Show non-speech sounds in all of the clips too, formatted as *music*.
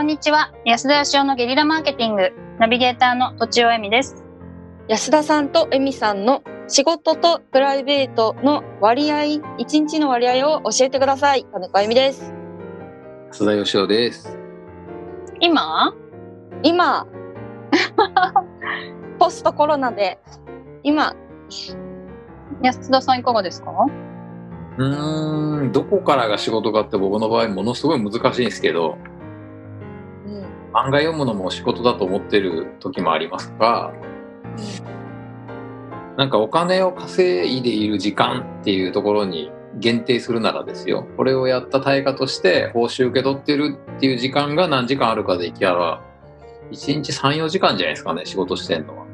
こんにちは。安田義雄のゲリラマーケティング、ナビゲーターのとちおえみです。安田さんとエミさんの仕事とプライベートの割合、一日の割合を教えてください。金子あゆみです。須田義雄です。今？今、*laughs* ポストコロナで、今、安田さんいかがですか？うーん、どこからが仕事かって僕の場合ものすごい難しいんですけど、うん、漫画読むのも仕事だと思ってる時もありますが、なんかお金を稼いでいる時間っていうところに限定するならですよ。これをやった対価として報酬受け取ってるっていう時間が何時間あるかでいきゃら、1日3、4時間じゃないですかね、仕事してんのは。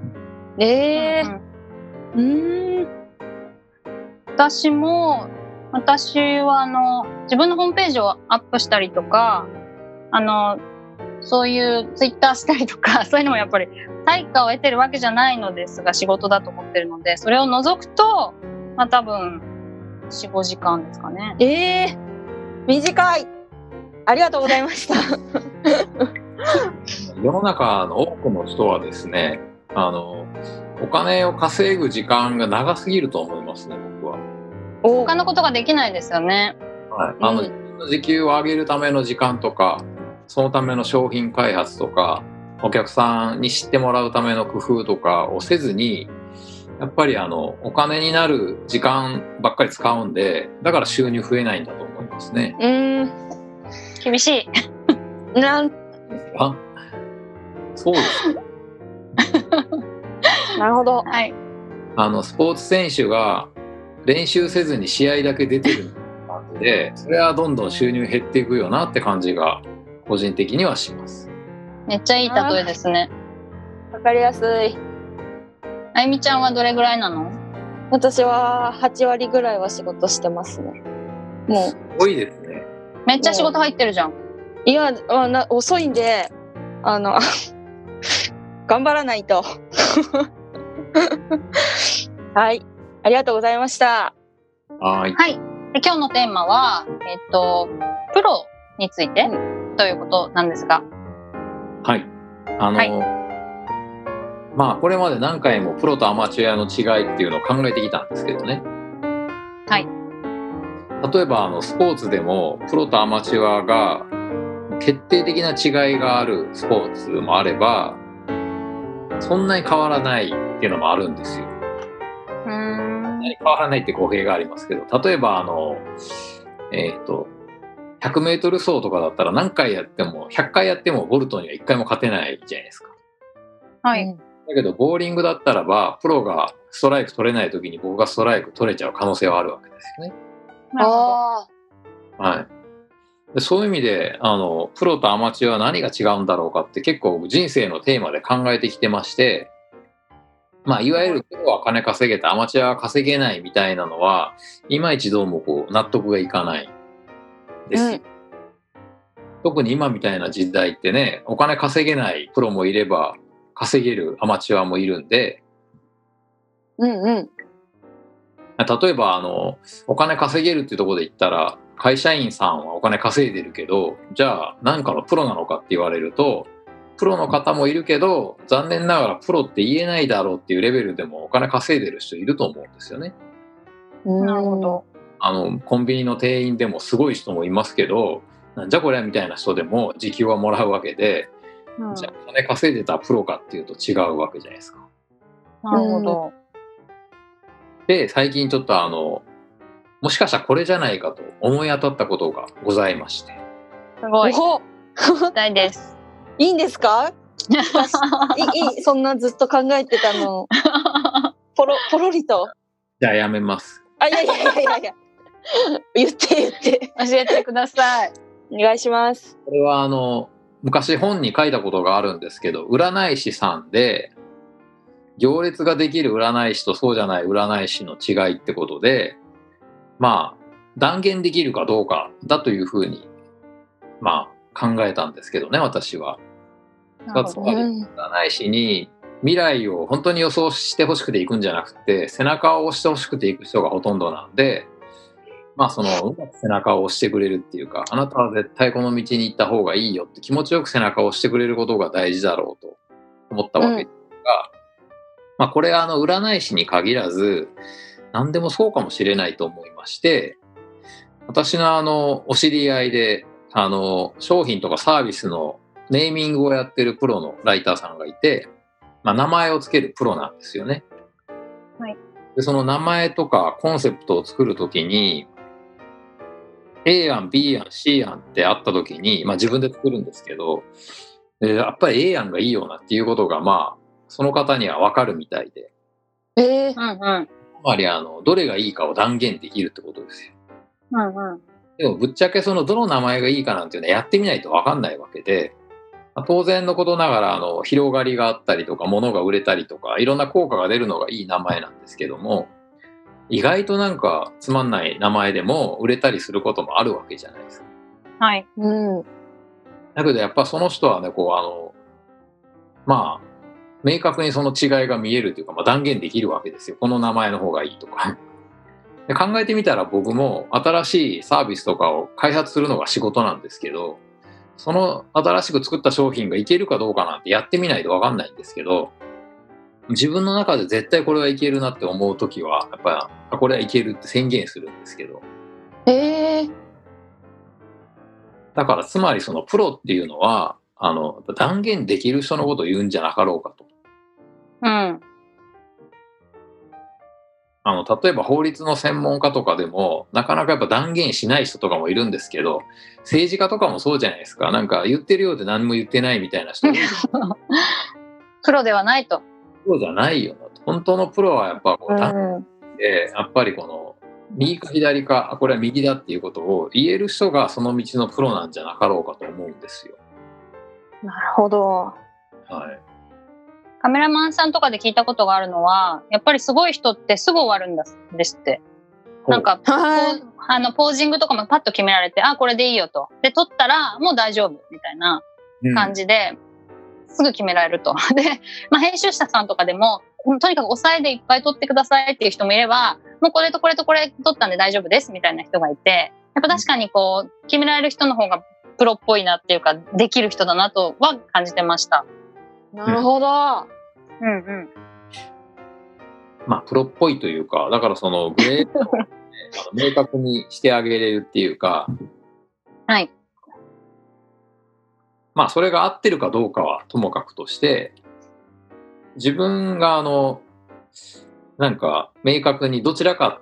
えうんー、うーん、私も、私はあの、自分のホームページをアップしたりとか、あの、そういうツイッターしたりとか、*laughs* そういうのもやっぱり対価を得てるわけじゃないのですが、仕事だと思ってるので、それを除くと、まあ多分、4、5時間ですかね。えー、短い。ありがとうございました。*laughs* 世の中の多くの人はですね、あの、お金を稼ぐ時間が長すぎると思いますね、僕は。お他のことができないですよね。はい。あの、うん自分の時給を上げるための時間とか、そのための商品開発とか、お客さんに知ってもらうための工夫とかをせずに、やっぱりあの、お金になる時間ばっかり使うんで、だから収入増えないんだと思いますね。うーん、厳しい。*laughs* なん、あそうです。*laughs* なるほど。はい。あの、スポーツ選手が練習せずに試合だけ出てる感じで、それはどんどん収入減っていくよなって感じが、個人的にはします。めっちゃいい例えですね。わかりやすい。あゆみちゃんはどれぐらいなの？私は8割ぐらいは仕事してますね。もすごいですね。めっちゃ仕事入ってるじゃん。う、いや、あな遅いんで、あの、*laughs* 頑張らないと。*laughs* はい。ありがとうございました。はい。はい。で今日のテーマは、えっと、プロについてということなんですが。はい。あの、はい、まあこれまで何回もプロとアマチュアの違いっていうのを考えてきたんですけどね。はい。例えばあのスポーツでもプロとアマチュアが決定的な違いがあるスポーツもあればそんなに変わらないっていうのもあるんですよ。うん変わらないって語弊がありますけど例えばあの、えっ、ー、と 100m 走とかだったら何回やっても100回やってもボルトには1回も勝てないじゃないですか。はい、だけどボーリングだったらばプロがストライク取れない時に僕がストライク取れちゃう可能性はあるわけですよね。あはい、そういう意味であのプロとアマチュアは何が違うんだろうかって結構人生のテーマで考えてきてまして、まあ、いわゆるプロは金稼げたアマチュアは稼げないみたいなのはいまいちどうもこう納得がいかない。ですよ。うん特に今みたいな時代ってね、お金稼げないプロもいれば、稼げるアマチュアもいるんで、うんうん。例えば、あの、お金稼げるっていうところで言ったら、会社員さんはお金稼いでるけど、じゃあ、何かのプロなのかって言われると、プロの方もいるけど、残念ながらプロって言えないだろうっていうレベルでもお金稼いでる人いると思うんですよね。なるほど。あの、コンビニの店員でもすごい人もいますけど、なんじゃこりゃみたいな人でも時給はもらうわけで、うんじゃあお金稼いでたプロかっていうと違うわけじゃないですか。なるほど。で、最近ちょっとあの、もしかしたらこれじゃないかと思い当たったことがございまして。すごい。お期待です。いいんですか？*laughs* いいいいそんなずっと考えてたの。ポロ、ポロリと。じゃあやめます。あ、いやいやいやいや。*laughs* 言って言って。教えてください。お願いします。これはあの、昔本に書いたことがあるんですけど、占い師さんで、行列ができる占い師とそうじゃない占い師の違いってことで、まあ、断言できるかどうかだというふうに、まあ、考えたんですけどね、私は。つまりうん占い師に未来を本当に予想してほしくていくんじゃなくて背中を押してほしくていく人がほとんどなんでまあその、うまく背中を押してくれるっていうか、あなたは絶対この道に行った方がいいよって気持ちよく背中を押してくれることが大事だろうと思ったわけですが、まあこれはあの占い師に限らず、何でもそうかもしれないと思いまして、私のあの、お知り合いで、あの、商品とかサービスのネーミングをやってるプロのライターさんがいて、まあ名前をつけるプロなんですよね。はい。で、その名前とかコンセプトを作るときに、A 案、B 案、C 案ってあったときに、まあ自分で作るんですけど、えーやっぱり A 案がいいよなっていうことが、まあ、その方にはわかるみたいで、えーうんうん。つまりあの、どれがいいかを断言できるってことですよ。うんうん。でもぶっちゃけそのどの名前がいいかなんていうのはやってみないとわかんないわけで、まあ当然のことながらあの広がりがあったりとか物が売れたりとかいろんな効果が出るのがいい名前なんですけども意外となんかつまんない名前でも売れたりすることもあるわけじゃないですか。はい。うん。だけどやっぱその人はねこうあのまあ明確にその違いが見えるというか、まあ、断言できるわけですよこの名前の方がいいとか。で考えてみたら僕も新しいサービスとかを開発するのが仕事なんですけどその新しく作った商品がいけるかどうかなんてやってみないと分かんないんですけど自分の中で絶対これはいけるなって思う時はやっぱあこれはいけるって宣言するんですけどえーだからつまりそのプロっていうのはあの断言できる人のことを言うんじゃなかろうかと。うん。あの例えば法律の専門家とかでもなかなかやっぱ断言しない人とかもいるんですけど政治家とかもそうじゃないですかなんか言ってるようで何も言ってないみたいな人 *laughs* プロではないと。そうじゃないよなと本当のプロはやっぱこう断うんやっぱりこの右か左かあこれは右だっていうことを言える人がその道のプロなんじゃなかろうかと思うんですよ。なるほど。はい、カメラマンさんとかで聞いたことがあるのは、やっぱりすごい人ってすぐ終わるんですって。なんか、*laughs* あの、ポージングとかもパッと決められて、あ、これでいいよと。で、撮ったらもう大丈夫みたいなうん感じで、すぐ決められると。*laughs* で、まあ、編集者さんとかでも、うんとにかく抑えでいっぱい撮ってくださいっていう人もいれば、もうこれとこれとこれ撮ったんで大丈夫ですみたいな人がいて、やっぱ確かにこう、決められる人の方がプロっぽいなっていうか、できる人だなとは感じてました。なるほど。うんうん。まあプロっぽいというかだからそのグレードをね *laughs* 明確にしてあげれるっていうかはい。まあそれが合ってるかどうかはともかくとして自分があのなんか明確にどちらか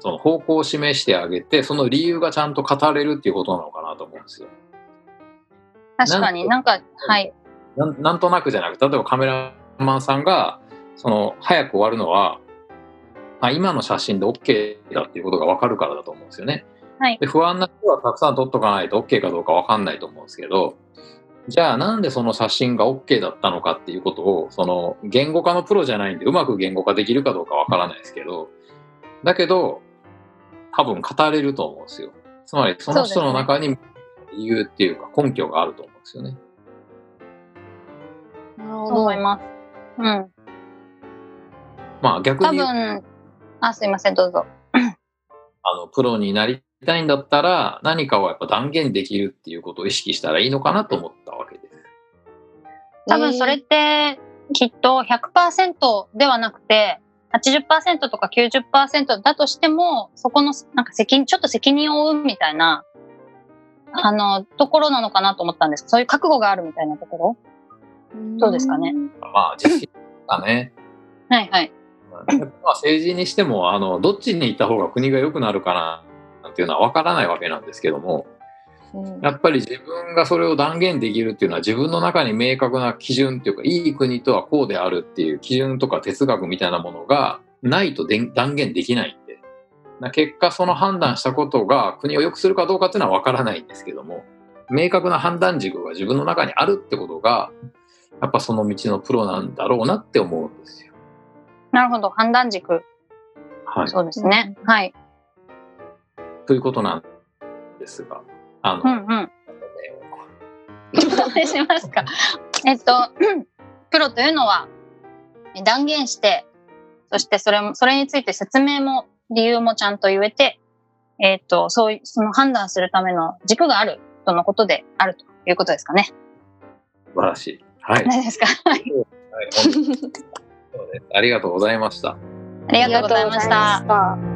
その方向を示してあげてその理由がちゃんと語れるっていうことなのかなと思うんですよ。確かになんか、はい。なんなんとなくじゃなくて例えばカメラマンさんがその早く終わるのはあ今の写真で OK だっていうことが分かるからだと思うんですよね。はいで不安な人はたくさん撮っとかないと OK かどうか分かんないと思うんですけどじゃあなんでその写真が OK だったのかっていうことをその言語化のプロじゃないんでうまく言語化できるかどうか分からないですけどだけど多分語れると思うんですよ。つまりその人の中に理由っていうか根拠があると思うんですよね。そう思います。うん。まあ逆多に言う分、あ、すいません、どうぞ。あのプロになりたいんだったら何かをやっぱ断言できるっていうことを意識したらいいのかなと思ったわけで。す。多分それって、きっと100%ではなくて、80%とか90%だとしても、そこの、なんか責任、ちょっと責任を負うみたいな、あの、ところなのかなと思ったんです。そういう覚悟があるみたいなところ？どうですかね？まあ実際がね、はいはい。まあ政治にしてもあのどっちに行った方が国が良くなるかななんていうのは分からないわけなんですけどもうんやっぱり自分がそれを断言できるっていうのは自分の中に明確な基準っていうかいい国とはこうであるっていう基準とか哲学みたいなものがないと断言できないんでな結果その判断したことが国を良くするかどうかっていうのは分からないんですけども明確な判断軸が自分の中にあるってことがやっぱその道のプロなんだろうなって思うんですよ。なるほど。判断軸。はい、そうですね。はい。ということなんですがあの、うんうん。お願いしますか？*laughs* えっと、*clears throat* プロというのは断言して、そしてそれも、それについて説明も理由もちゃんと言えて、えっ、と、そういう、その判断するための軸があるとのことであるということですかね。素晴らしい。はい。何ですか？はい *laughs* ありがとうございました。ありがとうございました。